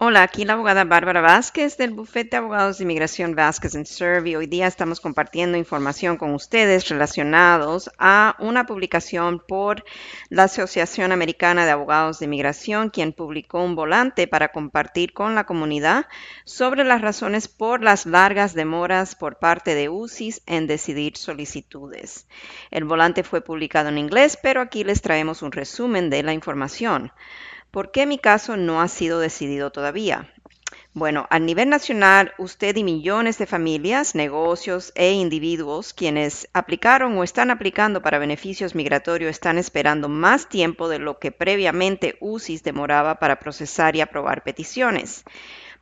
Hola, aquí la abogada Bárbara Vázquez del bufete de abogados de inmigración Vázquez Serve y hoy día estamos compartiendo información con ustedes relacionados a una publicación por la Asociación Americana de Abogados de Inmigración, quien publicó un volante para compartir con la comunidad sobre las razones por las largas demoras por parte de UCIS en decidir solicitudes. El volante fue publicado en inglés, pero aquí les traemos un resumen de la información. ¿Por qué mi caso no ha sido decidido todavía? Bueno, a nivel nacional, usted y millones de familias, negocios e individuos quienes aplicaron o están aplicando para beneficios migratorios están esperando más tiempo de lo que previamente UCIS demoraba para procesar y aprobar peticiones.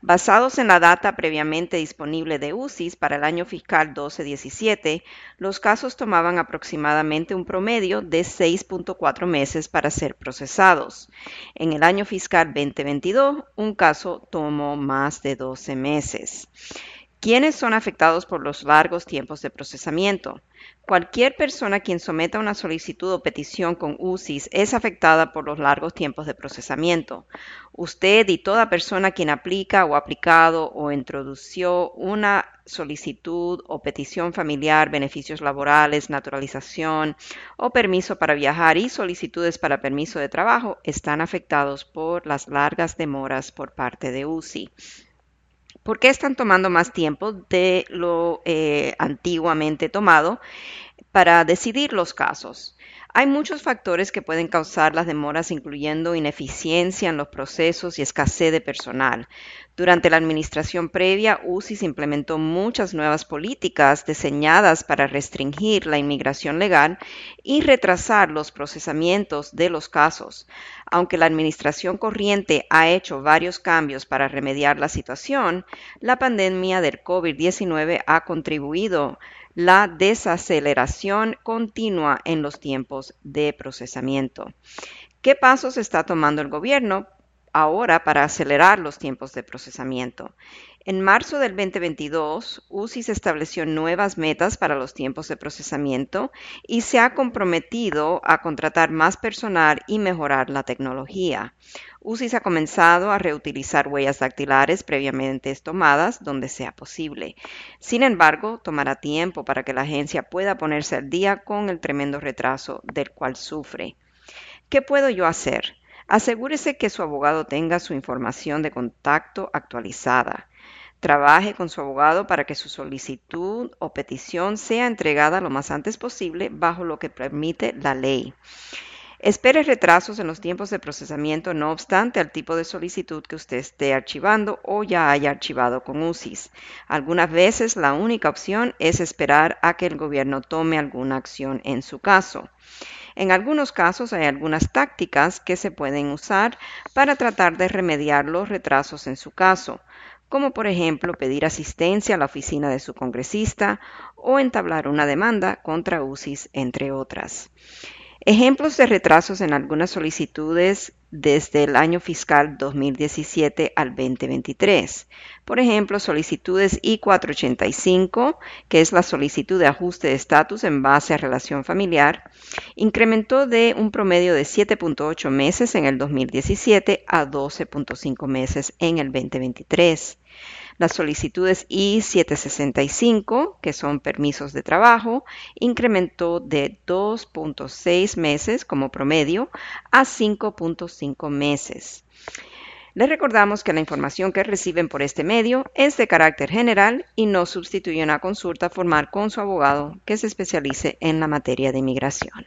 Basados en la data previamente disponible de UCIS para el año fiscal 12-17, los casos tomaban aproximadamente un promedio de 6.4 meses para ser procesados. En el año fiscal 2022, un caso tomó más de 12 meses. ¿Quiénes son afectados por los largos tiempos de procesamiento? Cualquier persona quien someta una solicitud o petición con UCIS es afectada por los largos tiempos de procesamiento. Usted y toda persona quien aplica o aplicado o introdució una solicitud o petición familiar, beneficios laborales, naturalización o permiso para viajar y solicitudes para permiso de trabajo están afectados por las largas demoras por parte de UCI. ¿Por qué están tomando más tiempo de lo eh, antiguamente tomado para decidir los casos? Hay muchos factores que pueden causar las demoras, incluyendo ineficiencia en los procesos y escasez de personal. Durante la administración previa, UCIS implementó muchas nuevas políticas diseñadas para restringir la inmigración legal y retrasar los procesamientos de los casos. Aunque la administración corriente ha hecho varios cambios para remediar la situación, la pandemia del COVID-19 ha contribuido la desaceleración continua en los tiempos de procesamiento. ¿Qué pasos está tomando el gobierno ahora para acelerar los tiempos de procesamiento. En marzo del 2022, UCIS estableció nuevas metas para los tiempos de procesamiento y se ha comprometido a contratar más personal y mejorar la tecnología. UCIS ha comenzado a reutilizar huellas dactilares previamente tomadas donde sea posible. Sin embargo, tomará tiempo para que la agencia pueda ponerse al día con el tremendo retraso del cual sufre. ¿Qué puedo yo hacer? Asegúrese que su abogado tenga su información de contacto actualizada. Trabaje con su abogado para que su solicitud o petición sea entregada lo más antes posible bajo lo que permite la ley. Espere retrasos en los tiempos de procesamiento, no obstante al tipo de solicitud que usted esté archivando o ya haya archivado con UCIS. Algunas veces la única opción es esperar a que el gobierno tome alguna acción en su caso. En algunos casos hay algunas tácticas que se pueden usar para tratar de remediar los retrasos en su caso, como por ejemplo pedir asistencia a la oficina de su congresista o entablar una demanda contra UCIS, entre otras. Ejemplos de retrasos en algunas solicitudes desde el año fiscal 2017 al 2023. Por ejemplo, solicitudes I-485, que es la solicitud de ajuste de estatus en base a relación familiar, incrementó de un promedio de 7.8 meses en el 2017 a 12.5 meses en el 2023. Las solicitudes I-765, que son permisos de trabajo, incrementó de 2.6 meses como promedio a 5.5 meses. Les recordamos que la información que reciben por este medio es de carácter general y no sustituye una consulta formal con su abogado que se especialice en la materia de inmigración.